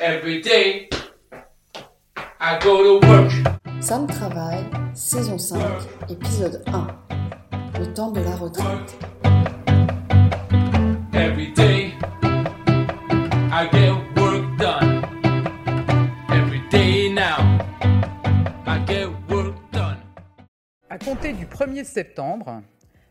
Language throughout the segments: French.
Every day, I go to work. Sam travaille, saison 5, épisode 1. Le temps de la retraite. Every day, I get work done. Every day now, I get work done. À compter du 1er septembre,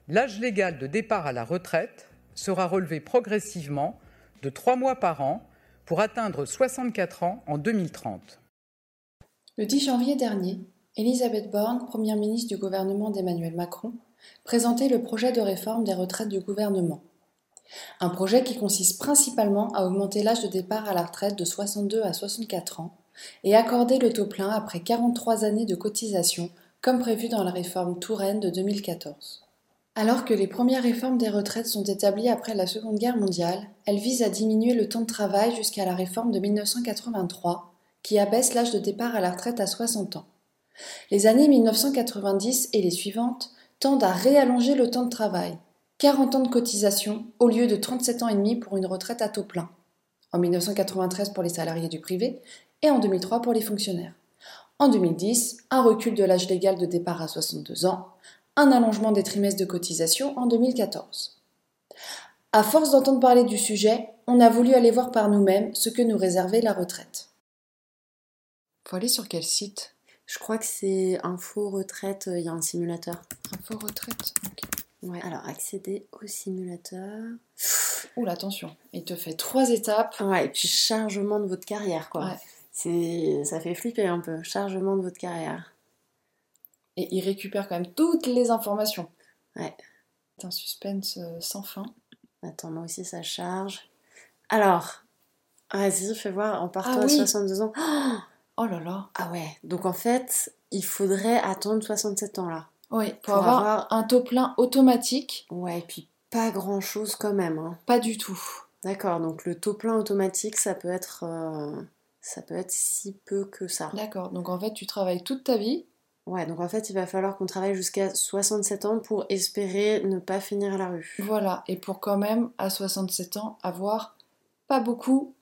l'âge légal de départ à la retraite sera relevé progressivement de 3 mois par an pour atteindre 64 ans en 2030. Le 10 janvier dernier, Elisabeth Borne, première ministre du gouvernement d'Emmanuel Macron, présentait le projet de réforme des retraites du gouvernement. Un projet qui consiste principalement à augmenter l'âge de départ à la retraite de 62 à 64 ans et accorder le taux plein après 43 années de cotisation, comme prévu dans la réforme Touraine de 2014. Alors que les premières réformes des retraites sont établies après la Seconde Guerre mondiale, elles visent à diminuer le temps de travail jusqu'à la réforme de 1983, qui abaisse l'âge de départ à la retraite à 60 ans. Les années 1990 et les suivantes tendent à réallonger le temps de travail, 40 ans de cotisation au lieu de 37 ans et demi pour une retraite à taux plein, en 1993 pour les salariés du privé et en 2003 pour les fonctionnaires. En 2010, un recul de l'âge légal de départ à 62 ans, un allongement des trimestres de cotisation en 2014. À force d'entendre parler du sujet, on a voulu aller voir par nous-mêmes ce que nous réservait la retraite. Faut aller sur quel site? Je crois que c'est Info Retraite, il y a un simulateur. Info retraite. ok. Ouais. Alors, accéder au simulateur. Oula, attention. Il te fait trois étapes. Ouais, et puis chargement de votre carrière, quoi. Ouais. C'est, ça fait flipper un peu. Chargement de votre carrière. Et il récupère quand même toutes les informations. Ouais. C'est un suspense euh, sans fin. Attends, moi aussi ça charge. Alors, vas-y, fais voir. En partant Ah à oui. 62 ans. Oh Oh là là. ah ouais. Donc en fait, il faudrait attendre 67 ans là. Oui, pour, Pour avoir, avoir- un taux plein automatique, Ouais, et puis pas grand chose quand même. Hein. pas du tout. D'accord. Donc le taux plein automatique, ça peut être, euh, ça peut être si peu que ça. D'accord. Donc en fait, tu travailles toute ta vie. Ouais, donc en fait, il va falloir qu'on travaille jusqu'à 67 ans pour espérer ne pas finir à la rue. Voilà. Et pour quand même, à 67 ans, avoir pas beaucoup,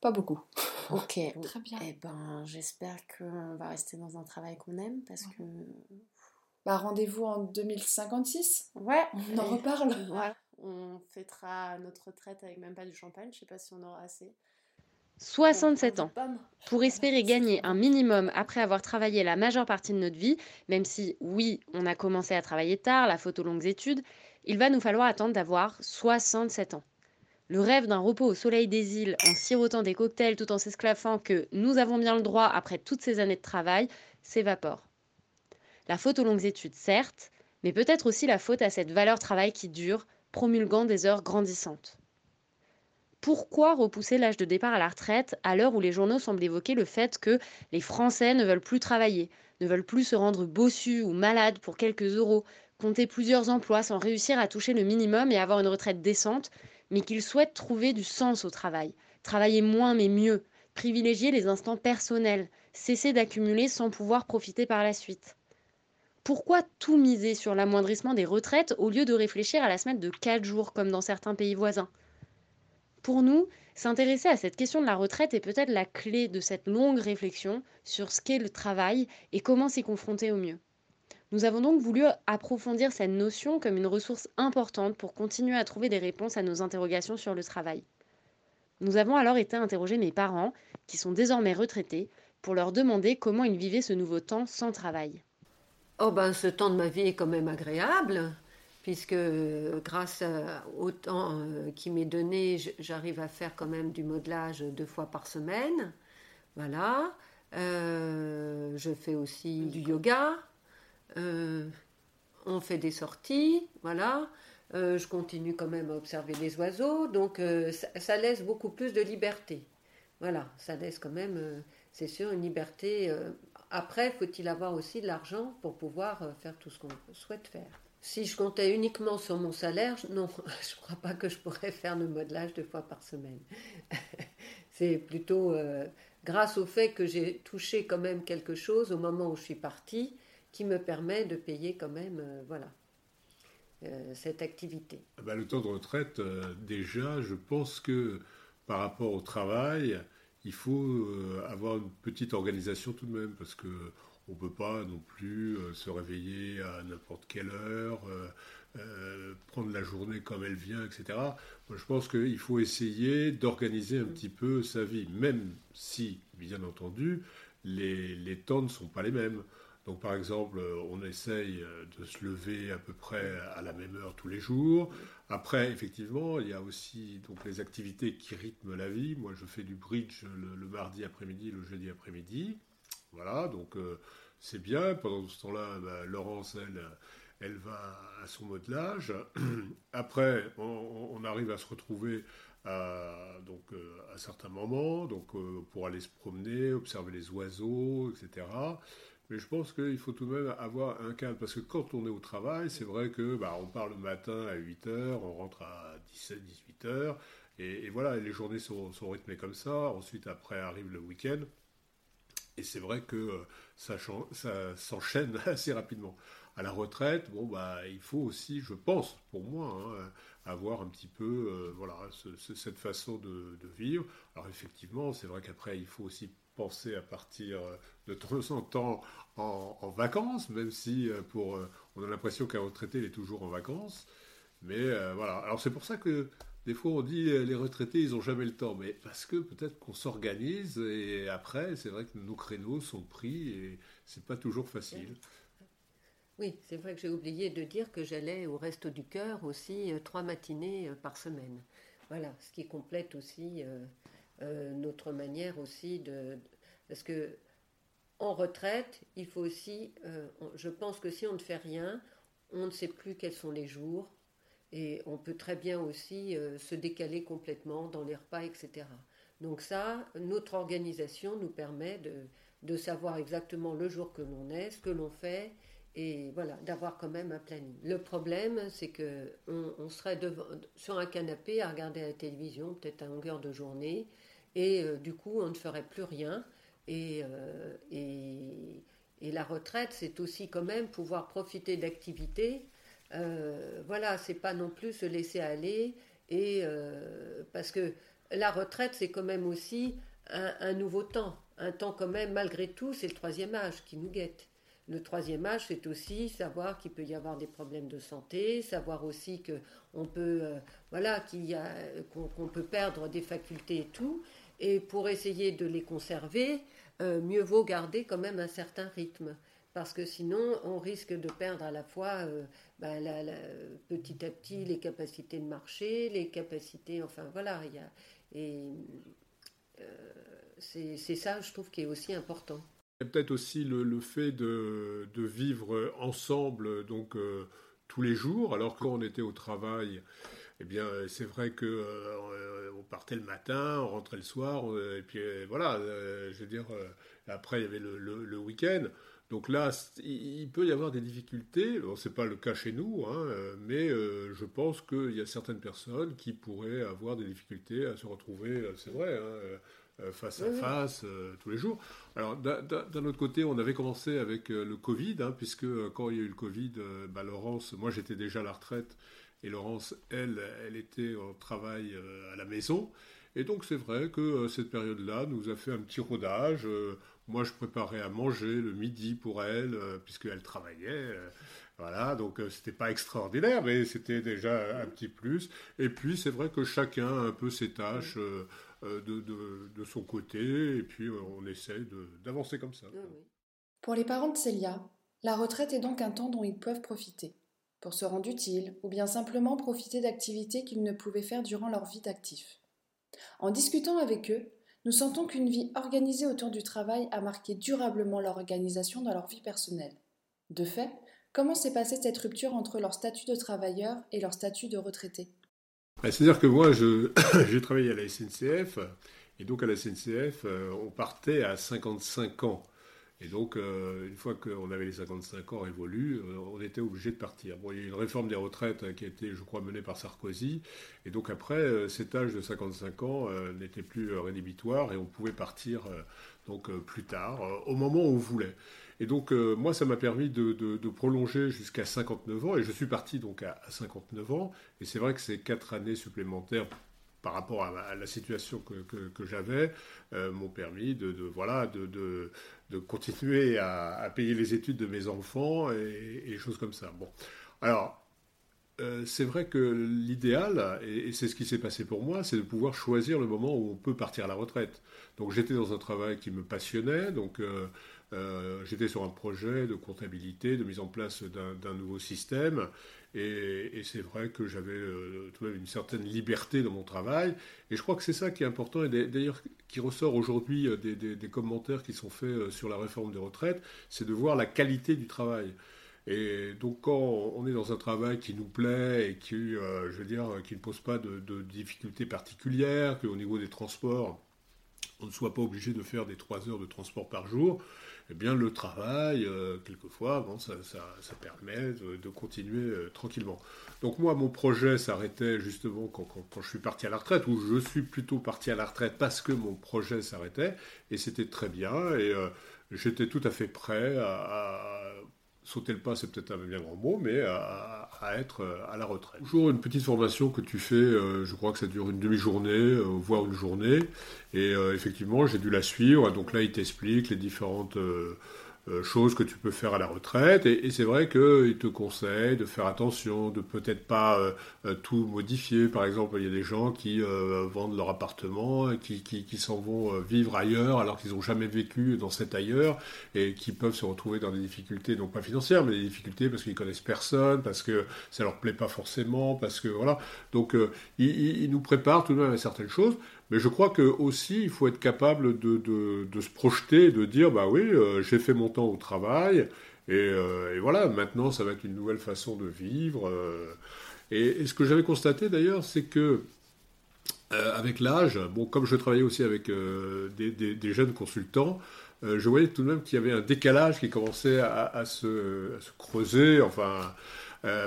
pas beaucoup. Ok. Très bien. Eh ben, j'espère qu'on va rester dans un travail qu'on aime parce que. Bah, rendez-vous en 2056. Ouais. On en reparle. Voilà. On fêtera notre retraite avec même pas du champagne. Je sais pas si on aura assez. 67 On- on ans. pour espérer gagner un minimum après avoir travaillé la majeure partie de notre vie, même si oui, on a commencé à travailler tard, la faute aux longues études, il va nous falloir attendre d'avoir 67 ans. Le rêve d'un repos au soleil des îles en sirotant des cocktails tout en s'esclaffant que nous avons bien le droit après toutes ces années de travail s'évapore. La faute aux longues études, certes, mais peut-être aussi la faute à cette valeur travail qui dure, promulguant des heures grandissantes. Pourquoi repousser l'âge de départ à la retraite à l'heure où les journaux semblent évoquer le fait que les Français ne veulent plus travailler, ne veulent plus se rendre bossus ou malades pour quelques euros, compter plusieurs emplois sans réussir à toucher le minimum et avoir une retraite décente, mais qu'ils souhaitent trouver du sens au travail, travailler moins mais mieux, privilégier les instants personnels, cesser d'accumuler sans pouvoir profiter par la suite. Pourquoi tout miser sur l'amoindrissement des retraites au lieu de réfléchir à la semaine de 4 jours comme dans certains pays voisins? Pour nous, s'intéresser à cette question de la retraite est peut-être la clé de cette longue réflexion sur ce qu'est le travail et comment s'y confronter au mieux. Nous avons donc voulu approfondir cette notion comme une ressource importante pour continuer à trouver des réponses à nos interrogations sur le travail. Nous avons alors été interroger mes parents, qui sont désormais retraités, pour leur demander comment ils vivaient ce nouveau temps sans travail. Oh ben, ce temps de ma vie est quand même agréable, puisque euh, grâce au temps euh, qui m'est donné, j'arrive à faire quand même du modelage deux fois par semaine. Voilà. Euh, je fais aussi du yoga. Euh, on fait des sorties. Voilà. Euh, je continue quand même à observer les oiseaux. Donc, ça, ça laisse beaucoup plus de liberté. Voilà. Ça laisse quand même, c'est sûr, une liberté. après, faut-il avoir aussi de l'argent pour pouvoir faire tout ce qu'on souhaite faire? Si je comptais uniquement sur mon salaire, non, je ne crois pas que je pourrais faire le modelage deux fois par semaine. C'est plutôt euh, grâce au fait que j'ai touché quand même quelque chose au moment où je suis partie qui me permet de payer quand même, euh, voilà, euh, cette activité. Ah bah, le temps de retraite, déjà, je pense que par rapport au travail, il faut avoir une petite organisation tout de même, parce que on ne peut pas non plus se réveiller à n'importe quelle heure, prendre la journée comme elle vient, etc. Moi, je pense qu'il faut essayer d'organiser un petit peu sa vie, même si, bien entendu, les, les temps ne sont pas les mêmes. Donc par exemple, on essaye de se lever à peu près à la même heure tous les jours. Après, effectivement, il y a aussi donc les activités qui rythment la vie. Moi, je fais du bridge le, mardi après-midi, le jeudi après-midi. Voilà, donc euh, c'est bien. Pendant ce temps-là, bah, Laurence, elle, elle va à son modelage. Après, on, arrive à se retrouver à, donc, euh, à certains moments, donc, euh, pour aller se promener, observer les oiseaux, etc. Mais je pense qu'il faut tout de même avoir un cadre, parce que quand on est au travail, c'est vrai que bah, on part le matin à 8 h on rentre à 17, 18 h et, voilà, les journées sont, sont, rythmées comme ça. Ensuite, après arrive le week-end, et c'est vrai que euh, ça, ça s'enchaîne assez rapidement. À la retraite, bon bah, il faut aussi, je pense, pour moi, hein, avoir un petit peu, euh, voilà, cette façon de, vivre. Alors effectivement, c'est vrai qu'après, il faut aussi penser à partir euh, de temps en temps en, vacances, même si pour, on a l'impression qu'un retraité il est toujours en vacances. Mais voilà. Alors c'est pour ça que des fois on dit les retraités ils n'ont jamais le temps, mais parce que peut-être qu'on s'organise et après c'est vrai que nos créneaux sont pris et c'est pas toujours facile. Oui, c'est vrai que j'ai oublié de dire que j'allais au Resto du Cœur aussi trois matinées par semaine. Voilà, ce qui complète aussi euh, notre manière aussi de... Parce que en retraite, il faut aussi... Euh, je pense que si on ne fait rien, on ne sait plus quels sont les jours. Et on peut très bien aussi euh, se décaler complètement dans les repas, etc. Donc ça, notre organisation nous permet de, savoir exactement le jour que l'on est, ce que l'on fait, et voilà, d'avoir quand même un planning. Le problème, c'est que on, serait sur un canapé à regarder la télévision, peut-être à longueur de journée, et euh, du coup, on ne ferait plus rien. Euh, et la retraite, c'est aussi quand même pouvoir profiter d'activités. Euh, voilà, c'est pas non plus se laisser aller. Et parce que la retraite, c'est quand même aussi un, nouveau temps. Un temps quand même, malgré tout, c'est le troisième âge qui nous guette. Le troisième âge, c'est aussi savoir qu'il peut y avoir des problèmes de santé, savoir aussi que on peut, voilà, y a, qu'on peut perdre des facultés et tout. Et pour essayer de les conserver, euh, mieux vaut garder quand même un certain rythme. Parce que sinon, on risque de perdre à la fois euh, bah, petit à petit les capacités de marcher, les capacités, enfin voilà, il y a, et euh, c'est ça, je trouve, qui est aussi important. Il y a peut-être aussi le, fait de, vivre ensemble, donc tous les jours, alors quand on était au travail, eh bien, c'est vrai que on partait le matin, on rentrait le soir, euh, et puis euh, voilà, euh, je veux dire, après il y avait le, week-end. Donc là, il peut y avoir des difficultés. Bon, c'est pas le cas chez nous, hein, mais je pense qu'il y a certaines personnes qui pourraient avoir des difficultés à se retrouver, c'est vrai, hein, face à face tous les jours. Alors d'un autre côté, on avait commencé avec le Covid, hein, puisque quand il y a eu le Covid, bah, Laurence, moi j'étais déjà à la retraite et Laurence, elle, elle était au travail euh, à la maison. Et donc c'est vrai que euh, cette période-là nous a fait un petit rodage. Euh, moi, je préparais à manger le midi pour elle, puisqu'elle travaillait. Voilà, donc c'était pas extraordinaire, mais c'était déjà un petit plus. Et puis c'est vrai que chacun a un peu ses tâches de, de, son côté, et puis on essaie d'avancer comme ça. Pour les parents de Célia, la retraite est donc un temps dont ils peuvent profiter pour se rendre utile ou bien simplement profiter d'activités qu'ils ne pouvaient faire durant leur vie d'actif. En discutant avec eux, nous sentons qu'une vie organisée autour du travail a marqué durablement leur organisation dans leur vie personnelle. De fait, comment s'est passée cette rupture entre leur statut de travailleur et leur statut de retraité? Bah, C'est-à-dire que moi, j'ai travaillé à la SNCF, et donc à la SNCF, euh, on partait à 55 ans. Et donc, euh, une fois qu'on avait les 55 ans révolus, euh, on était obligé de partir. Bon, il y a eu une réforme des retraites hein, qui a été, je crois, menée par Sarkozy. Et donc après, euh, cet âge de 55 ans n'était plus rédhibitoire et on pouvait partir donc plus tard, au moment où on voulait. Et donc, moi, ça m'a permis de, prolonger jusqu'à 59 ans. Et je suis parti donc à, à 59 ans. Et c'est vrai que ces quatre années supplémentaires par rapport à, la situation que, j'avais, m'ont permis de, voilà, de, de, continuer à, payer les études de mes enfants et, et choses comme ça. Bon, alors euh, c'est vrai que l'idéal, et, c'est ce qui s'est passé pour moi, c'est de pouvoir choisir le moment où on peut partir à la retraite. Donc j'étais dans un travail qui me passionnait, donc euh, euh, j'étais sur un projet de comptabilité, de mise en place d'un nouveau système, et, c'est vrai que j'avais de même une certaine liberté dans mon travail, et je crois que c'est ça qui est important, et d'ailleurs qui ressort aujourd'hui des, des, commentaires qui sont faits sur la réforme des retraites, c'est de voir la qualité du travail. Et donc quand on est dans un travail qui nous plaît et qui, euh, je veux dire, qui ne pose pas de, difficultés particulières, qu'au niveau des transports, on ne soit pas obligé de faire des trois heures de transport par jour, eh bien le travail, euh, quelquefois, bon, ça, permet de, continuer euh, tranquillement. Donc moi, mon projet s'arrêtait justement quand, je suis parti à la retraite, ou je suis plutôt parti à la retraite parce que mon projet s'arrêtait, et c'était très bien, et j'étais tout à fait prêt à sauter le pas, c'est peut-être un bien grand mot, mais à, être euh, à la retraite. Toujours une petite formation que tu fais, euh, je crois que ça dure une demi-journée, euh, voire une journée, et effectivement, j'ai dû la suivre, donc là, il t'explique les différentes euh, choses que tu peux faire à la retraite. Et, c'est vrai qu'il te conseille de faire attention, de peut-être pas euh, euh, tout modifier. Par exemple, il y a des gens qui vendent leur appartement, qui, qui, s'en vont vivre ailleurs alors qu'ils n'ont jamais vécu dans cet ailleurs et qui peuvent se retrouver dans des difficultés, non pas financières, mais des difficultés parce qu'ils connaissent personne, parce que ça leur plaît pas forcément, parce que voilà. Donc, il, il, nous prépare tout de même à certaines choses. Mais je crois que aussi il faut être capable de, se projeter, de dire bah oui, euh, j'ai fait mon temps au travail euh, et, voilà, maintenant ça va être une nouvelle façon de vivre. Euh. et, ce que j'avais constaté d'ailleurs, c'est que avec l'âge, bon, comme je travaillais aussi avec des, jeunes consultants, je voyais tout de même qu'il y avait un décalage qui commençait à, se, creuser, enfin.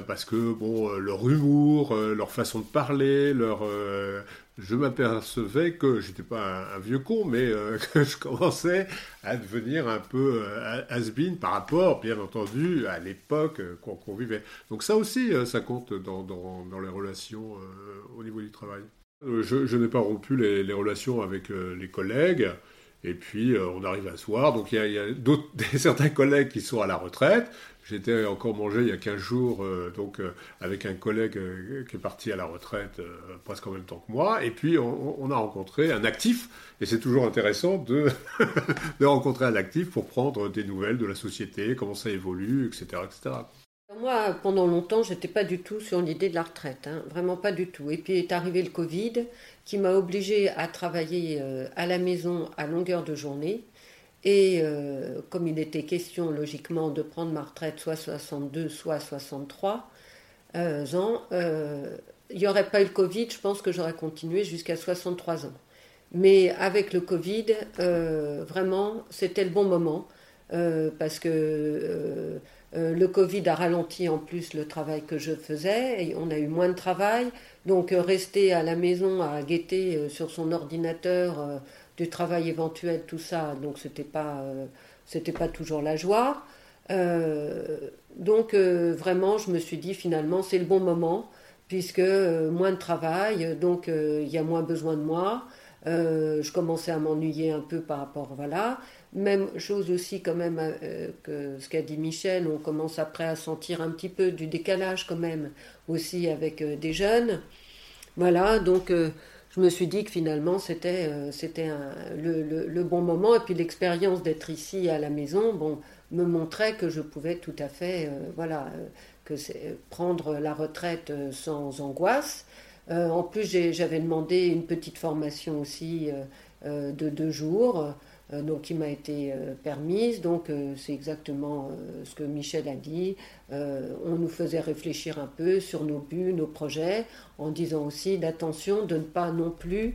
parce que bon, leur humour, leur façon de parler, leur, je m'apercevais que j'étais pas un, vieux con, mais euh, que je commençais à devenir un peu euh, has-been par rapport, bien entendu, à l'époque euh, qu'on vivait. Donc ça aussi, ça compte dans, les relations au niveau du travail. Je, n'ai pas rompu les, relations avec les collègues. Et puis, on arrive à se voir. Donc, il y a, certains collègues qui sont à la retraite. J'étais encore mangé il y a 15 jours euh, donc, euh, avec un collègue euh, qui est parti à la retraite presque en même temps que moi. Et puis on, a rencontré un actif. Et c'est toujours intéressant de, de rencontrer un actif pour prendre des nouvelles de la société, comment ça évolue, etc. etc. Moi, pendant longtemps, j'étais pas du tout sur l'idée de la retraite, hein. vraiment pas du tout. Et puis est arrivé le Covid qui m'a obligé à travailler à la maison à longueur de journée. Et euh, comme il était question logiquement de prendre ma retraite soit 62, soit 63 euh, ans, euh, il n'y aurait pas eu le Covid, je pense que j'aurais continué jusqu'à 63 ans. Mais avec le Covid, vraiment, c'était le bon moment parce que le Covid a ralenti en plus le travail que je faisais et on a eu moins de travail. Donc rester à la maison à guetter sur son ordinateur du travail éventuel, tout ça, donc c'était pas, euh, c'était pas toujours la joie. Euh, donc euh, vraiment, je me suis dit finalement c'est le bon moment puisque moins de travail, donc il y a moins besoin de moi. Je commençais à m'ennuyer un peu par rapport, voilà. Même chose aussi quand même que ce qu'a dit Michel, on commence après à sentir un petit peu du décalage quand même aussi avec des jeunes. Voilà, donc je me suis dit que finalement c'était euh, c'était le, bon moment et puis l'expérience d'être ici à la maison bon me montrait que je pouvais tout à fait euh, voilà euh, que prendre la retraite sans angoisse en plus j'avais demandé une petite formation aussi de deux jours euh, donc qui m'a été euh, permise. Donc euh, c'est exactement ce que Michel a dit. on nous faisait réfléchir un peu sur nos buts, nos projets, en disant aussi d'attention de ne pas non plus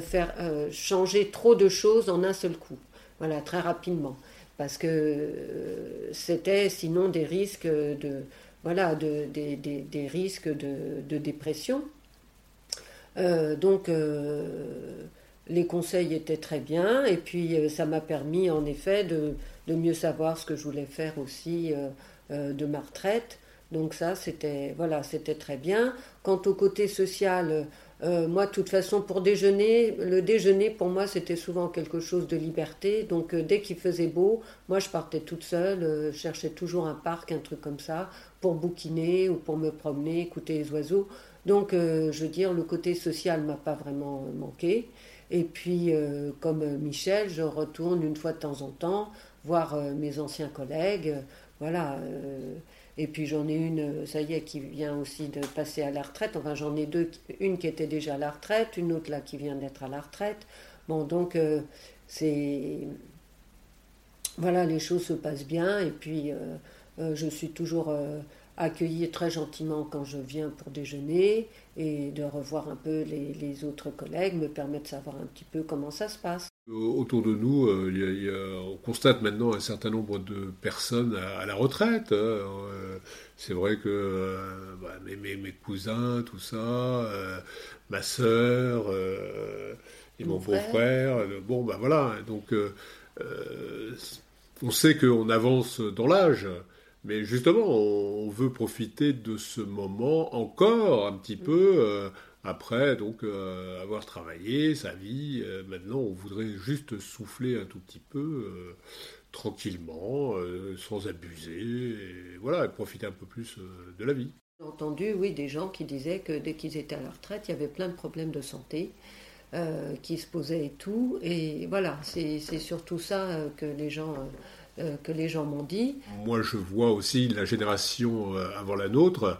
faire changer trop de choses en un seul coup. Voilà, très rapidement. Parce que c'était sinon des risques de, voilà, de, des, risques de dépression. Donc, les conseils étaient très bien et puis euh, ça m'a permis en effet de, mieux savoir ce que je voulais faire aussi euh, euh, de ma retraite. Donc ça, c'était voilà, c'était très bien. Quant au côté social, Euh, moi, de toute façon, pour déjeuner, le déjeuner, pour moi, c'était souvent quelque chose de liberté. Donc, euh, dès qu'il faisait beau, moi, je partais toute seule, euh, cherchais toujours un parc, un truc comme ça, pour bouquiner ou pour me promener, écouter les oiseaux. Donc, je veux dire, le côté social m'a pas vraiment manqué. Et puis, comme Michel, je retourne une fois de temps en temps voir mes anciens collègues. Voilà. Et puis j'en ai une, ça y est, qui vient aussi de passer à la retraite. Enfin, j'en ai deux, une qui était déjà à la retraite, une autre là qui vient d'être à la retraite. Bon, donc euh, c'est. Voilà, les choses se passent bien. Et puis, euh, euh, je suis toujours accueillie très gentiment quand je viens pour déjeuner. Et de revoir un peu les, les autres collègues me permet de savoir un petit peu comment ça se passe. Autour de nous, euh, on constate maintenant un certain nombre de personnes à, la retraite. Hein. Euh, c'est vrai que euh, bah, mes, cousins, tout ça, ma sœur et mon, beau-frère, bon, ben voilà. Donc, on sait qu'on avance dans l'âge. Mais justement, on veut profiter de ce moment encore un petit peu après, donc, euh, avoir travaillé sa vie, euh, maintenant, on voudrait juste souffler un tout petit peu, euh, tranquillement, sans abuser, et voilà, profiter un peu plus de la vie. J'ai entendu, oui, des gens qui disaient que dès qu'ils étaient à la retraite, il y avait plein de problèmes de santé qui se posaient et tout. Et voilà, c'est surtout ça que les gens que les gens m'ont dit. Moi, je vois aussi la génération avant la nôtre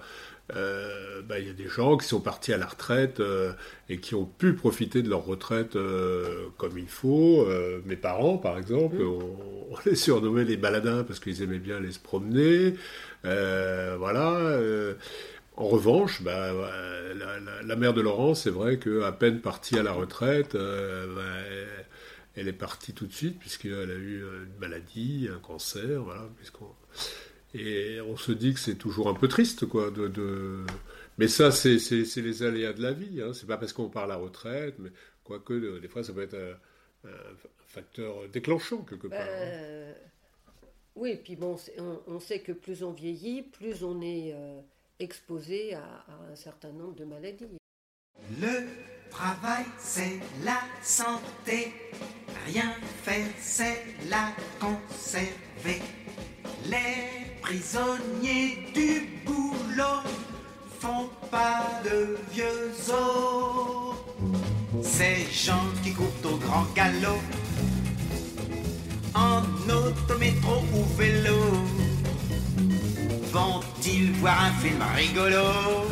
euh, bah, il y a des gens qui sont partis à la retraite euh, et qui ont pu profiter de leur retraite euh, comme il faut. mes parents, par exemple, mmh. on, les surnommait les baladins parce qu'ils aimaient bien aller se promener. voilà. en revanche, bah, la, mère de Laurent, c'est vrai qu'à peine partie à la retraite, bah, elle est partie tout de suite puisqu'elle a eu une maladie, un cancer, voilà, puisqu'on et on se dit que c'est toujours un peu triste, quoi. De, Mais ça, c'est les aléas de la vie. Hein. C'est pas parce qu'on part à la retraite, mais quoique des fois, ça peut être un, facteur déclenchant quelque part. Hein. Bah, oui, et puis bon, on, sait que plus on vieillit, plus on est euh, exposé à, à un certain nombre de maladies. Le travail, c'est la santé. Rien faire, c'est la conserver. Les prisonniers du boulot font pas de vieux os. Ces gens qui courent au grand galop, en autométro ou vélo, vont-ils voir un film rigolo?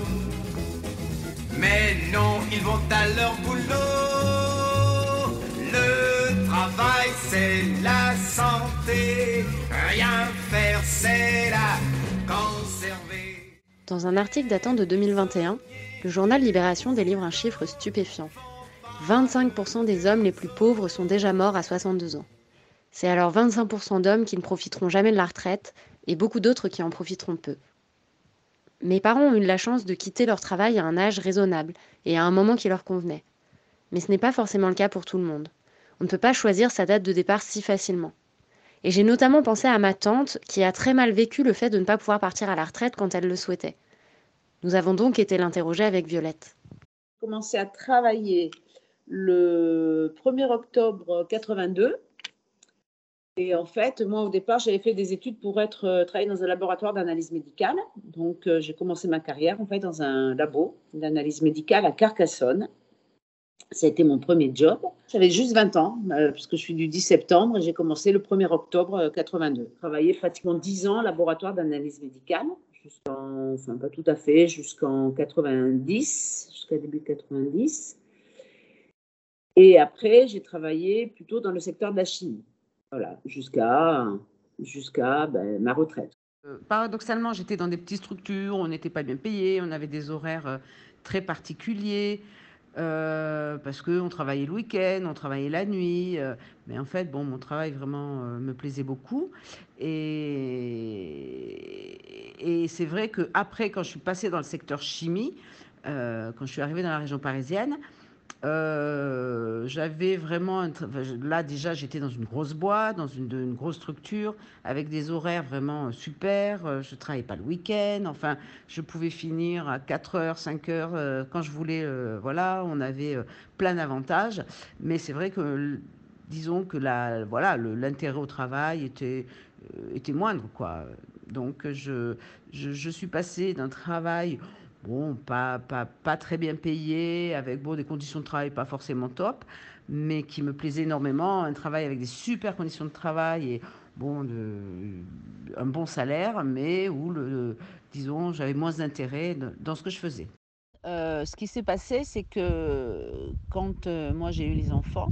Mais non, ils vont à leur boulot. Travail, c'est la santé. Rien faire, c'est la conserver. Dans un article datant de 2021, le journal Libération délivre un chiffre stupéfiant. 25% des hommes les plus pauvres sont déjà morts à 62 ans. C'est alors 25% d'hommes qui ne profiteront jamais de la retraite et beaucoup d'autres qui en profiteront peu. Mes parents ont eu la chance de quitter leur travail à un âge raisonnable et à un moment qui leur convenait. Mais ce n'est pas forcément le cas pour tout le monde. On ne peut pas choisir sa date de départ si facilement. Et j'ai notamment pensé à ma tante qui a très mal vécu le fait de ne pas pouvoir partir à la retraite quand elle le souhaitait. Nous avons donc été l'interroger avec Violette. Commencé à travailler le 1er octobre 82. Et en fait, moi, au départ, j'avais fait des études pour être euh, travailler dans un laboratoire d'analyse médicale. Donc, euh, j'ai commencé ma carrière en fait dans un labo d'analyse médicale à Carcassonne. Ça a été mon premier job. J'avais juste 20 ans, euh, puisque je suis du 10 septembre et j'ai commencé le 1er octobre 82. J'ai travaillé pratiquement 10 ans en laboratoire d'analyse médicale, jusqu'en, enfin pas tout à fait, jusqu'en 90, jusqu'à début 90. Et après, j'ai travaillé plutôt dans le secteur de la chimie, voilà, jusqu'à jusqu'à ben, ma retraite. Euh, paradoxalement, j'étais dans des petites structures, on n'était pas bien payé, on avait des horaires euh, très particuliers. Euh, parce qu'on travaillait le week-end, on travaillait la nuit. Euh, mais en fait, bon, mon travail vraiment euh, me plaisait beaucoup. Et, et c'est vrai qu'après, quand je suis passée dans le secteur chimie, quand je suis arrivée dans la région parisienne, Euh, j'avais vraiment là déjà j'étais dans une grosse boîte, dans une, grosse structure avec des horaires vraiment euh, super. Euh, Je travaillais pas le week-end. Enfin, je pouvais finir à 4 heures, 5 heures euh, quand je voulais. voilà, on avait plein d'avantages. Mais c'est vrai que disons que la, voilà, l'intérêt au travail était, était moindre quoi. Donc je, je, je suis passée d'un travail bon, pas, pas, pas très bien payé, avec bon, des conditions de travail pas forcément top, mais qui me plaisait énormément. Un travail avec des super conditions de travail et bon, un bon salaire, mais où, le, disons, j'avais moins d'intérêt dans ce que je faisais. Euh, ce qui s'est passé, c'est que quand euh, moi j'ai eu les enfants,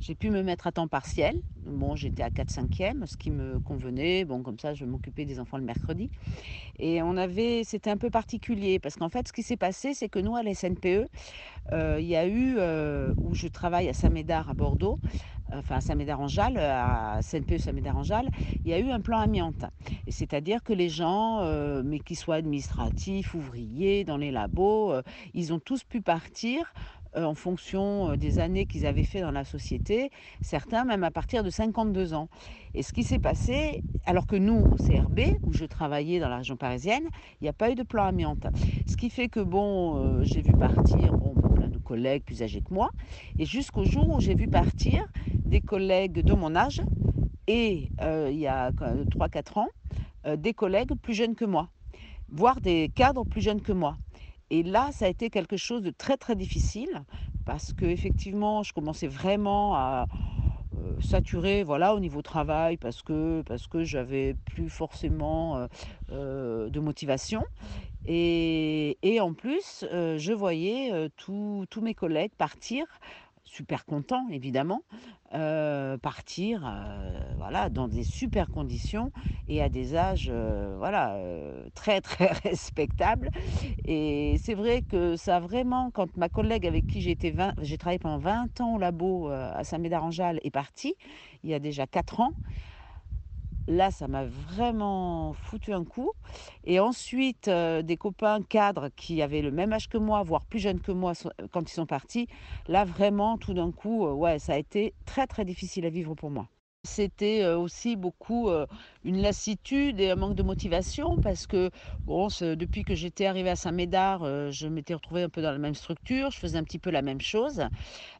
j'ai pu me mettre à temps partiel. Bon, j'étais à 4-5e, ce qui me convenait. Bon, comme ça, je m'occupais des enfants le mercredi. Et on avait, c'était un peu particulier parce qu'en fait, ce qui s'est passé, c'est que nous, à la SNPE, euh, y a eu, euh, où je travaille à Saint-Médard à Bordeaux, enfin à Saint-Médard-en-Jalles, à SNPE Saint-Médard-en-Jalles, il y a eu un plan amiante. C'est-à-dire que les gens, euh, mais qu'ils soient administratifs, ouvriers, dans les labos, ils ont tous pu partir en fonction euh, des années qu'ils avaient fait dans la société, certains même à partir de 52 ans. Et ce qui s'est passé, alors que nous, au CRB, où je travaillais dans la région parisienne, il n'y a pas eu de plan amiante. Ce qui fait que, bon, euh, j'ai vu partir bon, plein de collègues plus âgés que moi, et jusqu'au jour où j'ai vu partir des collègues de mon âge, et euh, il y a 3-4 ans, euh, des collègues plus jeunes que moi, voire des cadres plus jeunes que moi. Et là, ça a été quelque chose de très très difficile parce que effectivement, je commençais vraiment à saturer, voilà, au niveau travail parce que parce que j'avais plus forcément de motivation. Et, et en plus, je voyais tous mes collègues partir, super contents évidemment, euh, partir, euh, voilà, dans des super conditions et à des âges, euh, voilà, très très respectables. Et c'est vrai que ça vraiment, quand ma collègue avec qui j'ai été 20 j'ai travaillé pendant 20 ans au labo à Saint-Médard-en-Jalles est partie, il y a déjà 4 ans. Là, ça m'a vraiment foutu un coup. Et ensuite, euh, des copains cadres qui avaient le même âge que moi, voire plus jeunes que moi, so- quand ils sont partis, là, vraiment, tout d'un coup, euh, ouais, ça a été très, très difficile à vivre pour moi. C'était euh, aussi beaucoup euh, une lassitude et un manque de motivation parce que bon, depuis que j'étais arrivée à Saint-Médard, euh, je m'étais retrouvée un peu dans la même structure, je faisais un petit peu la même chose.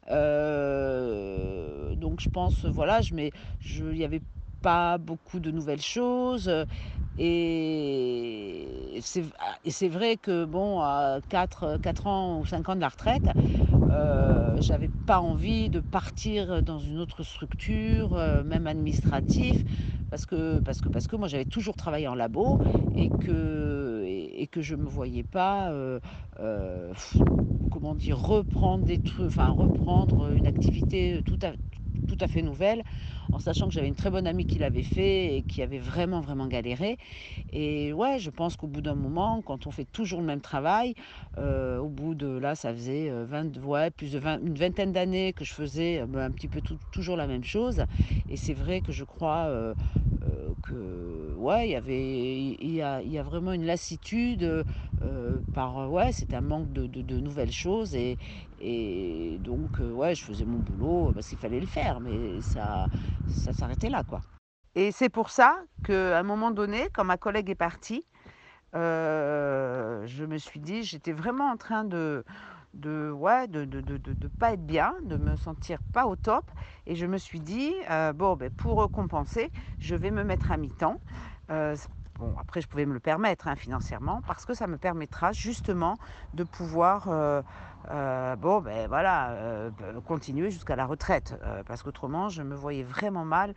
Euh, donc je pense, voilà, mets, je, il n'y avait pas beaucoup de nouvelles choses. euh, Et c'est, et c'est vrai que bon, à 4, 4 ans ou 5 ans de la retraite, euh, j'avais pas envie de partir dans une autre structure, euh, même administrative, parce que, parce, que, parce que moi j'avais toujours travaillé en labo et que, et, que je me voyais pas, comment dire, reprendre des trucs, enfin reprendre une activité tout à, tout à fait nouvelle, en sachant que j'avais une très bonne amie qui l'avait fait et qui avait vraiment, vraiment galéré. Et ouais, je pense qu'au bout d'un moment, quand on fait toujours le même travail, euh, au bout de là, ça faisait euh, 20, ouais, plus de 20, une vingtaine d'années que je faisais euh, ben, un petit peu toujours la même chose. Et c'est vrai que je crois euh, euh, que ouais, il y avait, il y a, y a vraiment une lassitude euh, par ouais, c'est un manque de, de- nouvelles choses et, et donc euh, ouais, je faisais mon boulot parce qu'il fallait le faire, mais ça, ça s'arrêtait là quoi. Et c'est pour ça qu'à un moment donné, quand ma collègue est partie, euh, je me suis dit, j'étais vraiment en train de, de ouais, de, de, de, de- pas être bien, de me sentir pas au top. Et je me suis dit, euh, bon, ben, pour compenser, je vais me mettre à mi-temps. Euh, bon, après, je pouvais me le permettre hein, financièrement, parce que ça me permettra justement de pouvoir, euh, bon, ben voilà, continuer jusqu'à la retraite. Parce qu'autrement, je me voyais vraiment mal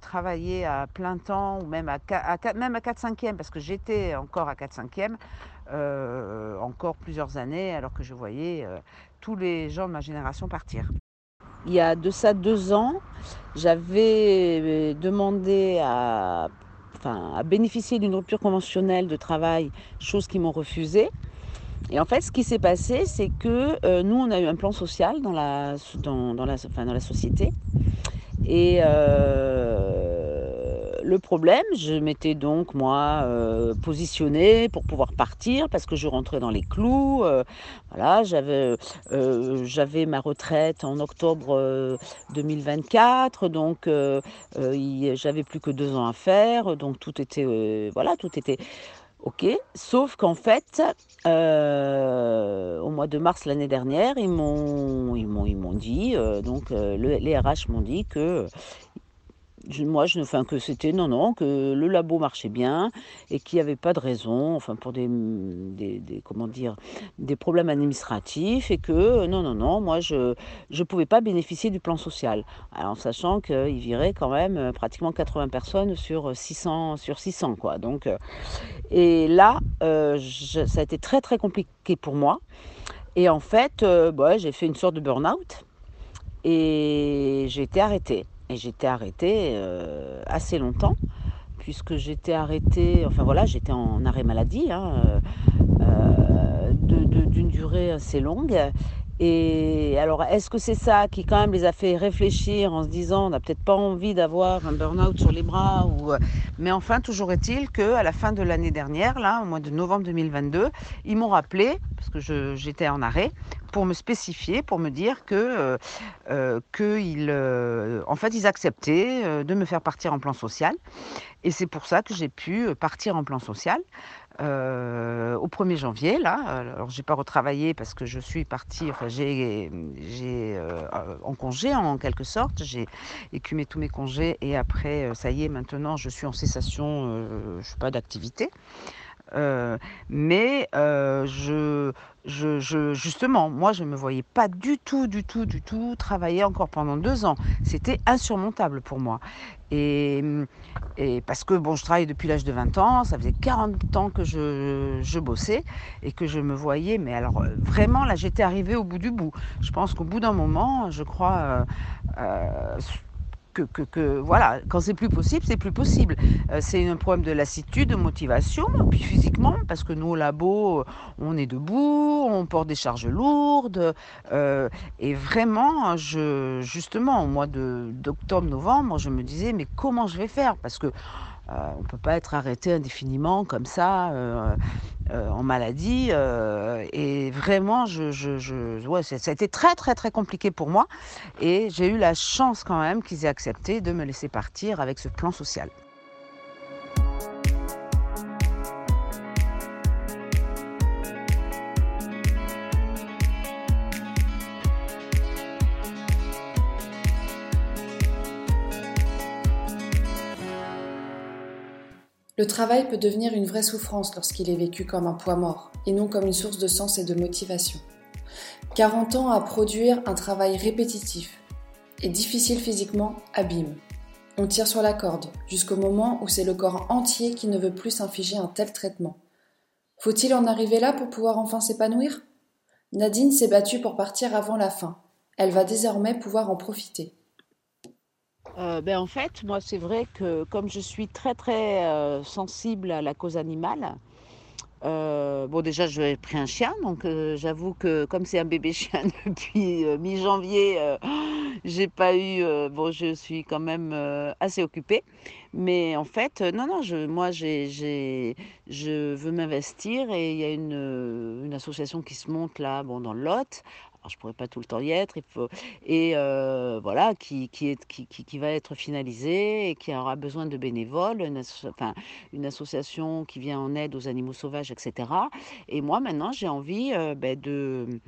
travailler à plein temps ou même à, qua- à, qua- même à 4-5e, parce que j'étais encore à 4-5e, euh, encore plusieurs années, alors que je voyais euh, tous les gens de ma génération partir. Il y a de ça deux ans, j'avais euh, demandé à, bénéficier d'une rupture conventionnelle de travail, chose qu'ils m'ont refusée. Et en fait, ce qui s'est passé, c'est que nous, on a eu un plan social dans la, société. Et le problème, je m'étais donc moi euh, positionnée pour pouvoir partir parce que je rentrais dans les clous. euh, voilà, j'avais euh, j'avais ma retraite en octobre euh, 2024, donc euh, euh, j'avais plus que deux ans à faire, donc tout était euh, voilà, tout était ok. Sauf qu'en fait, euh, au mois de mars l'année dernière, ils m'ont ils m'ont dit euh, donc euh, le- les RH m'ont dit que moi, je, enfin, que c'était non, non, que le labo marchait bien et qu'il n'y avait pas de raison, enfin, pour des, des, comment dire, des problèmes administratifs et que non, non, non, moi, je ne pouvais pas bénéficier du plan social. Alors, en sachant qu'il virait quand même euh, pratiquement 80 personnes sur 600, sur 600 quoi. Donc, euh, et là, euh, ça a été très, très compliqué pour moi. Et en fait, euh, bah, j'ai fait une sorte de burn-out et j'ai été arrêtée. Et été arrêtée euh, assez longtemps, puisque j'étais arrêtée, enfin voilà, j'étais en arrêt maladie, hein, euh, euh, d'une durée assez longue. Et alors, est-ce que c'est ça qui quand même les a fait réfléchir en se disant, on n'a peut-être pas envie d'avoir un burn-out sur les bras euh, Mais enfin, toujours est-il qu'à la fin de l'année dernière, là, au mois de novembre 2022, ils m'ont rappelé, parce que j'étais en arrêt, pour me spécifier, pour me dire que, euh, euh, en fait, ils acceptaient de me faire partir en plan social. Et c'est pour ça que j'ai pu partir en plan social euh, au 1er janvier. Là, alors j'ai pas retravaillé parce que je suis partie, enfin j'ai, j'ai euh, en congé en quelque sorte. J'ai écumé tous mes congés et après, euh, ça y est, maintenant je suis en cessation, euh, je suis pas d'activité. Euh, mais euh, je, je, justement, moi, je ne me voyais pas du tout, du tout, du tout travailler encore pendant deux ans. C'était insurmontable pour moi. Et, parce que, bon, je travaille depuis l'âge de 20 ans, ça faisait 40 ans que je, je bossais et que je me voyais, mais alors vraiment, là, j'étais arrivée au bout du bout. Je pense qu'au bout d'un moment, je crois... euh, que, que- que, voilà, quand c'est plus possible, c'est plus possible. Euh, c'est un problème de lassitude, de motivation, puis physiquement, parce que nous au labo, on est debout, on porte des charges lourdes, euh, et vraiment, je, justement, au mois de- d'octobre-novembre, je me disais, mais comment je vais faire? Parce que euh, on ne peut pas être arrêté indéfiniment comme ça euh, euh, en maladie. et vraiment, je, ça a été très très très compliqué pour moi. Et j'ai eu la chance quand même qu'ils aient accepté de me laisser partir avec ce plan social. Le travail peut devenir une vraie souffrance lorsqu'il est vécu comme un poids mort et non comme une source de sens et de motivation. 40 ans à produire un travail répétitif et difficile physiquement abîme. On tire sur la corde jusqu'au moment où c'est le corps entier qui ne veut plus s'infliger un tel traitement. Faut-il en arriver là pour pouvoir enfin s'épanouir? Nadine s'est battue pour partir avant la fin. Elle va désormais pouvoir en profiter. Euh, ben, en fait, moi, c'est vrai que comme je suis très très euh, sensible à la cause animale, euh, bon déjà j'ai pris un chien, donc j'avoue que comme c'est un bébé chien depuis mi-janvier, j'ai pas eu, bon je suis quand même assez occupée, mais en fait non non, je, moi j'ai, je veux m'investir et il y a une, une association qui se monte là, bon dans le Lot. Alors, je pourrais pas tout le temps y être, et euh, voilà, qui, va être finalisée et qui aura besoin de bénévoles, une, enfin, une association qui vient en aide aux animaux sauvages, etc. Et moi, maintenant, j'ai envie euh, ben, de,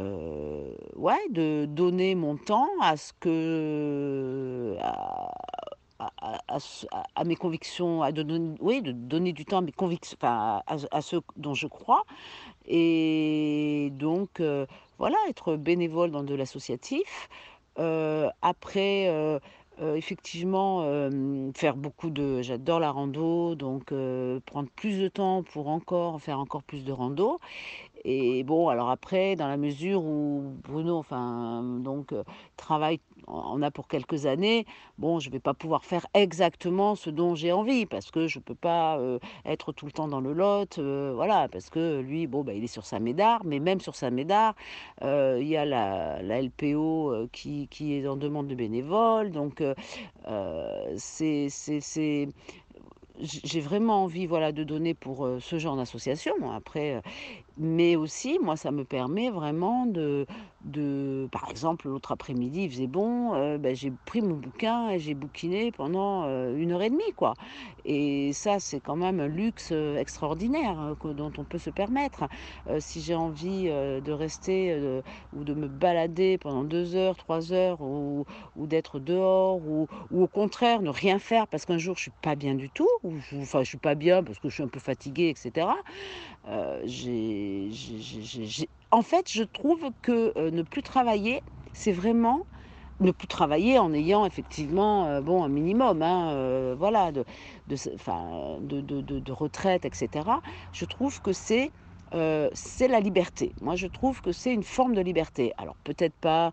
euh, ouais, de donner mon temps à ce que. à, mes convictions, à de, donner- oui, de donner du temps à mes convictions, à, dont je crois. Et donc, voilà, être bénévole dans de l'associatif. Euh, après, euh, euh, effectivement, faire beaucoup de... J'adore la rando, donc prendre plus de temps pour encore faire encore plus de rando. Et bon, alors après, dans la mesure où Bruno, enfin, donc, euh, travaille, on a pour quelques années, bon, je ne vais pas pouvoir faire exactement ce dont j'ai envie, parce que je ne peux pas euh, être tout le temps dans le lot, euh, voilà, parce que lui, bon, bah, il est sur sa médard, mais même sur sa médard, il y a la, LPO qui, qui, est en demande de bénévoles, donc c'est j'ai vraiment envie voilà de donner pour ce genre d'association. Après mais aussi, moi, ça me permet vraiment de, de par exemple, l'autre après-midi, il faisait bon, euh, ben, j'ai pris mon bouquin et j'ai bouquiné pendant euh, une heure et demie, quoi. Et ça, c'est quand même un luxe euh, extraordinaire hein, dont on peut se permettre. si j'ai envie de rester ou de me balader pendant deux heures, trois heures, ou, ou d'être dehors, ou, ou, au contraire, ne rien faire parce qu'un jour, je suis pas bien du tout, ou enfin, je suis pas bien parce que je suis un peu fatiguée, etc. j'ai en fait, je trouve que euh, ne plus travailler, c'est vraiment ne plus travailler en ayant effectivement euh, bon un minimum hein, euh, voilà de retraite etc je trouve que c'est c'est la liberté moi je trouve que c'est une forme de liberté alors peut-être pas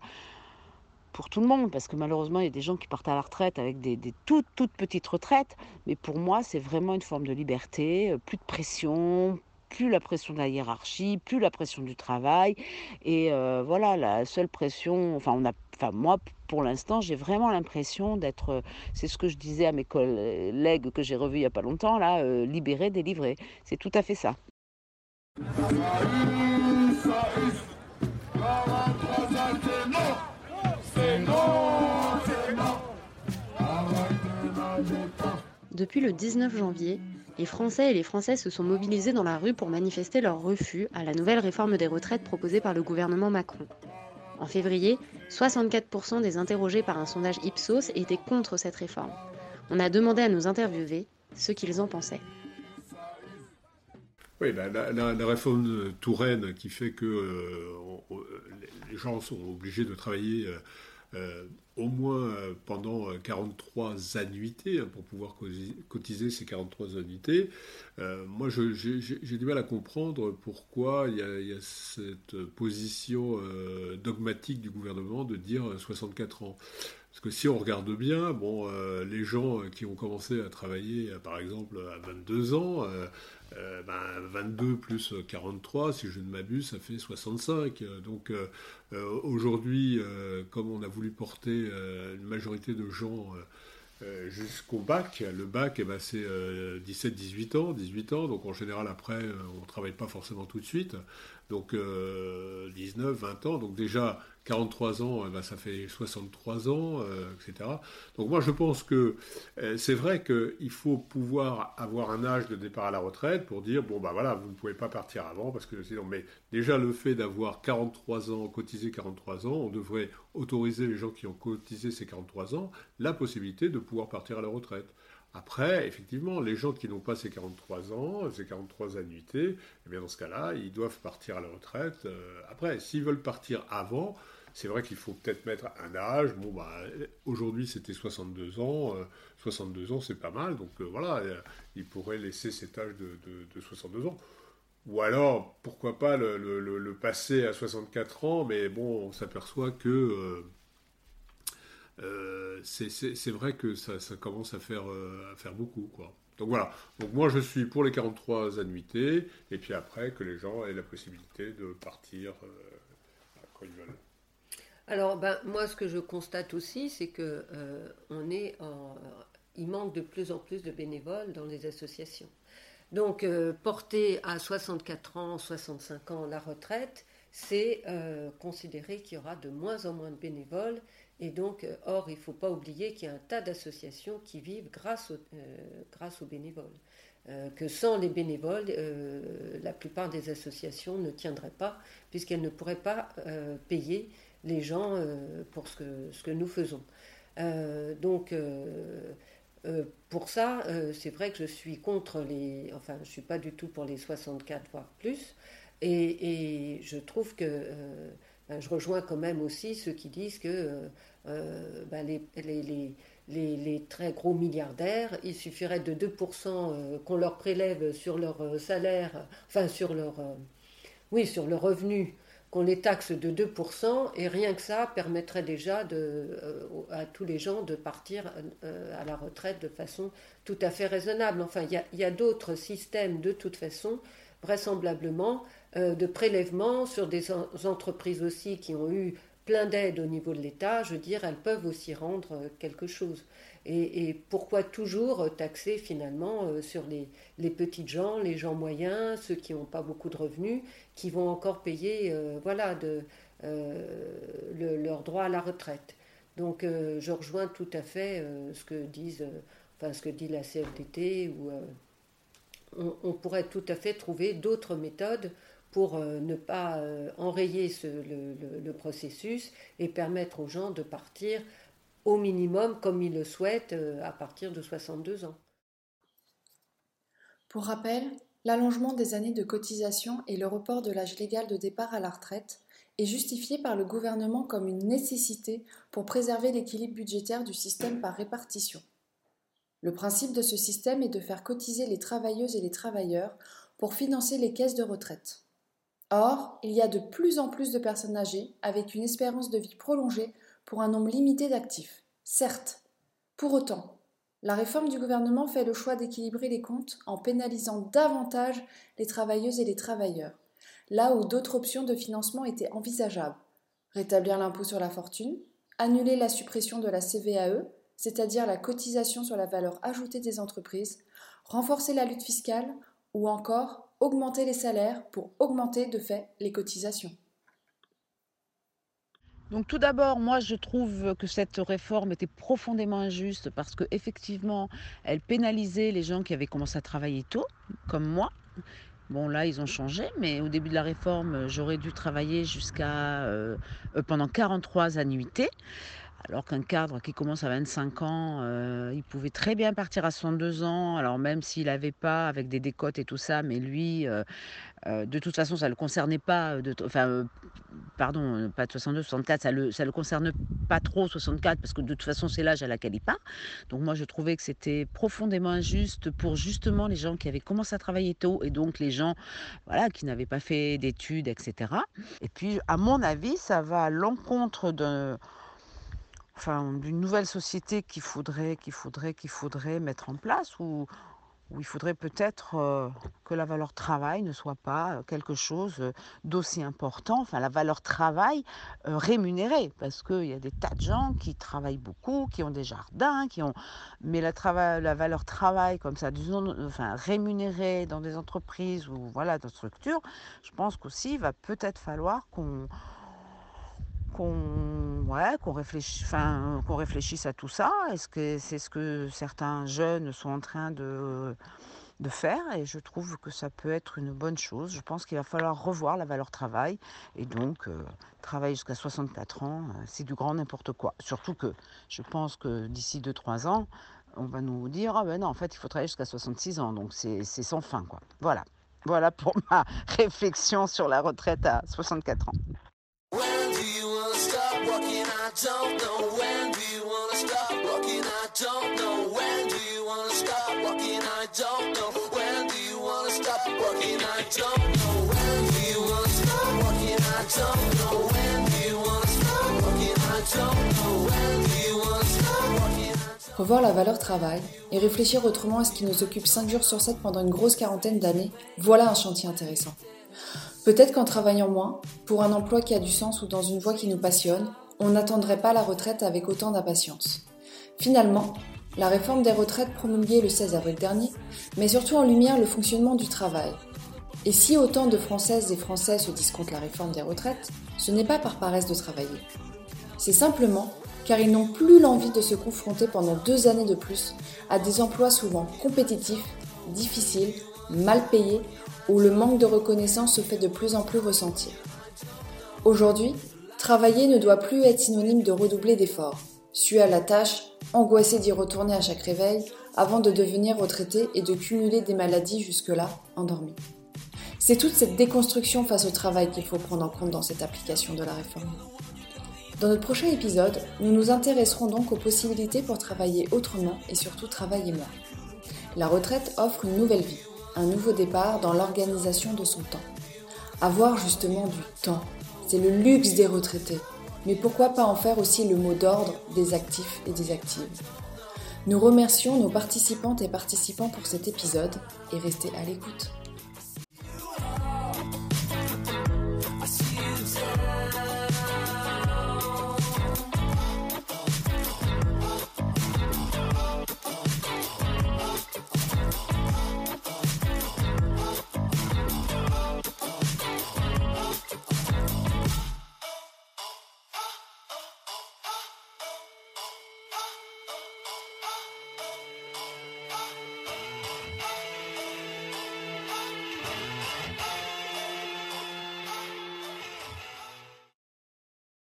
pour tout le monde, parce que malheureusement, il y a des gens qui partent à la retraite avec des, des toutes, toutes petites retraites. Mais pour moi, c'est vraiment une forme de liberté, plus de pression, plus la pression de la hiérarchie, plus la pression du travail. Et euh, voilà, la seule pression, enfin, on a, moi, pour l'instant, j'ai vraiment l'impression d'être, c'est ce que je disais à mes collègues que j'ai revus il n'y a pas longtemps, là, euh, libéré, délivré. C'est tout à fait ça. Depuis le 19 janvier, les Français et les Françaises se sont mobilisés dans la rue pour manifester leur refus à la nouvelle réforme des retraites proposée par le gouvernement Macron. En février, 64% des interrogés par un sondage Ipsos étaient contre cette réforme. On a demandé à nous interviewer ce qu'ils en pensaient. Oui, la, réforme Touraine qui fait que euh, les gens sont obligés de travailler euh, euh, au moins euh, pendant 43 euh, annuités hein, pour pouvoir cotiser ces 43 annuités. moi, j'ai du mal à comprendre pourquoi il y a, cette position dogmatique du gouvernement de dire 64 ans. Parce que si on regarde bien, bon, les gens qui ont commencé à travailler, par exemple, à 22 ans, euh, ben, 22 plus 43, si je ne m'abuse, ça fait 65. Donc euh, euh, aujourd'hui, comme on a voulu porter une majorité de gens jusqu'au bac, le bac, eh ben, c'est 17-18 ans, 18 ans, donc en général après, on ne travaille pas forcément tout de suite. Donc 19, 20 ans, donc déjà 43 ans, eh ben, ça fait 63 ans, euh, etc. Donc moi je pense que euh, c'est vrai qu'il faut pouvoir avoir un âge de départ à la retraite pour dire, bon ben voilà, vous ne pouvez pas partir avant, parce que sinon, mais déjà le fait d'avoir 43 ans, cotisé 43 ans, on devrait autoriser les gens qui ont cotisé ces 43 ans la possibilité de pouvoir partir à la retraite. Après, effectivement, les gens qui n'ont pas ces 43 ans, ces 43 annuités, eh bien dans ce cas-là, ils doivent partir à la retraite. Euh, après, s'ils veulent partir avant, c'est vrai qu'il faut peut-être mettre un âge. Bon, bah, aujourd'hui, c'était 62 ans. 62 euh, ans, c'est pas mal. Donc euh, voilà, ils pourraient laisser cet âge de, 62 ans. Ou alors, pourquoi pas le, passer à 64 ans, mais bon, on s'aperçoit que c'est vrai que ça, commence à faire, à faire beaucoup. Quoi. Donc voilà, donc moi je suis pour les 43 annuités, et puis après que les gens aient la possibilité de partir quand ils veulent. Alors, ben, moi, ce que je constate aussi, c'est que euh, on manque de plus en plus de bénévoles dans les associations. Donc, euh, porter à 64 ans, 65 ans la retraite, c'est euh, considérer qu'il y aura de moins en moins de bénévoles. Et donc, or, il ne faut pas oublier qu'il y a un tas d'associations qui vivent grâce, grâce aux bénévoles. que sans les bénévoles, la plupart des associations ne tiendraient pas, puisqu'elles ne pourraient pas payer les gens euh, pour ce que, ce que nous faisons. Euh, donc, euh, pour ça, c'est vrai que je suis contre les. Enfin, je ne suis pas du tout pour les 64, voire plus. Et, je trouve que. Je rejoins quand même aussi ceux qui disent que ben, les, les, les, très gros milliardaires, il suffirait de 2% qu'on leur prélève sur leur salaire, enfin sur leur oui, sur le revenu, qu'on les taxe de 2%, et rien que ça permettrait déjà à tous les gens de partir à la retraite de façon tout à fait raisonnable. Enfin, il y a, d'autres systèmes de toute façon, vraisemblablement, de prélèvement sur des entreprises aussi qui ont eu plein d'aides au niveau de l'État, je veux dire, elles peuvent aussi rendre quelque chose. Et, pourquoi toujours taxer finalement euh, sur les, les, petites gens, les gens moyens, ceux qui n'ont pas beaucoup de revenus, qui vont encore payer euh, voilà, de, euh, leur droit à la retraite. Donc je rejoins tout à fait ce que disent, enfin ce que dit la CFDT, où on, pourrait tout à fait trouver d'autres méthodes pour ne pas enrayer ce, le, le, processus et permettre aux gens de partir au minimum comme ils le souhaitent euh, à partir de 62 ans. Pour rappel, l'allongement des années de cotisation et le report de l'âge légal de départ à la retraite est justifié par le gouvernement comme une nécessité pour préserver l'équilibre budgétaire du système par répartition. Le principe de ce système est de faire cotiser les travailleuses et les travailleurs pour financer les caisses de retraite. Or, il y a de plus en plus de personnes âgées avec une espérance de vie prolongée pour un nombre limité d'actifs. Certes. Pour autant, la réforme du gouvernement fait le choix d'équilibrer les comptes en pénalisant davantage les travailleuses et les travailleurs, là où d'autres options de financement étaient envisageables. Rétablir l'impôt sur la fortune, annuler la suppression de la CVAE, c'est-à-dire la cotisation sur la valeur ajoutée des entreprises, renforcer la lutte fiscale ou encore augmenter les salaires pour augmenter de fait les cotisations. Donc tout d'abord, moi je trouve que cette réforme était profondément injuste parce qu'effectivement, elle pénalisait les gens qui avaient commencé à travailler tôt, comme moi. Bon là, ils ont changé, mais au début de la réforme, j'aurais dû travailler jusqu'à euh, euh, pendant 43 annuités. Alors qu'un cadre qui commence à 25 ans, euh, il pouvait très bien partir à 62 ans, alors même s'il n'avait pas, avec des décotes et tout ça, mais lui, euh, de toute façon, ça ne le concernait pas, euh, de, enfin, euh, pardon, pas de 62, 64, ça ne le, ça le concerne pas trop 64, parce que de toute façon, c'est l'âge à laquelle il part. Donc moi, je trouvais que c'était profondément injuste pour justement les gens qui avaient commencé à travailler tôt, et donc les gens voilà, qui n'avaient pas fait d'études, etc. Et puis, à mon avis, ça va à l'encontre d'un d'une nouvelle société qu'il faudrait, qu'il faudrait, qu'il faudrait mettre en place, où, où il faudrait peut-être euh, que la valeur travail ne soit pas euh, quelque chose euh, d'aussi important, enfin la valeur travail rémunérée, parce qu'il y a des tas de gens qui travaillent beaucoup, qui ont des jardins, qui ont... Mais la, la valeur travail comme ça, disons, enfin, rémunérée dans des entreprises ou voilà, dans des structures, je pense qu'aussi il va peut-être falloir qu'on qu'on ouais, qu'on réfléchisse, qu'on réfléchisse à tout ça. Est-ce que c'est ce que certains jeunes sont en train de, de faire? Et je trouve que ça peut être une bonne chose. Je pense qu'il va falloir revoir la valeur travail et donc euh, travailler jusqu'à 64 ans, euh, c'est du grand n'importe quoi. Surtout que je pense que d'ici 2-3 ans, on va nous dire ah ben non, en fait, il faut travailler jusqu'à 66 ans, donc c'est sans fin quoi. Voilà. Voilà pour ma réflexion sur la retraite à 64 ans. Revoir la valeur travail et réfléchir autrement à ce qui nous occupe 5 jours sur 7 pendant une grosse quarantaine d'années, voilà un chantier intéressant. Peut-être qu'en travaillant moins, pour un emploi qui a du sens ou dans une voie qui nous passionne, on n'attendrait pas la retraite avec autant d'impatience. Finalement, la réforme des retraites promulguée le 16 avril dernier met surtout en lumière le fonctionnement du travail. Et si autant de Françaises et Français se disent contre la réforme des retraites, ce n'est pas par paresse de travailler. C'est simplement car ils n'ont plus l'envie de se confronter pendant deux années de plus à des emplois souvent compétitifs, difficiles, mal payés, où le manque de reconnaissance se fait de plus en plus ressentir. Aujourd'hui, Travailler ne doit plus être synonyme de redoubler d'efforts, suer à la tâche, angoissé d'y retourner à chaque réveil, avant de devenir retraité et de cumuler des maladies jusque-là endormies. C'est toute cette déconstruction face au travail qu'il faut prendre en compte dans cette application de la réforme. Dans notre prochain épisode, nous nous intéresserons donc aux possibilités pour travailler autrement et surtout travailler moins. La retraite offre une nouvelle vie, un nouveau départ dans l'organisation de son temps. Avoir justement du temps, c'est le luxe des retraités. Mais pourquoi pas en faire aussi le mot d'ordre des actifs et des actives? Nous remercions nos participantes et participants pour cet épisode et restez à l'écoute.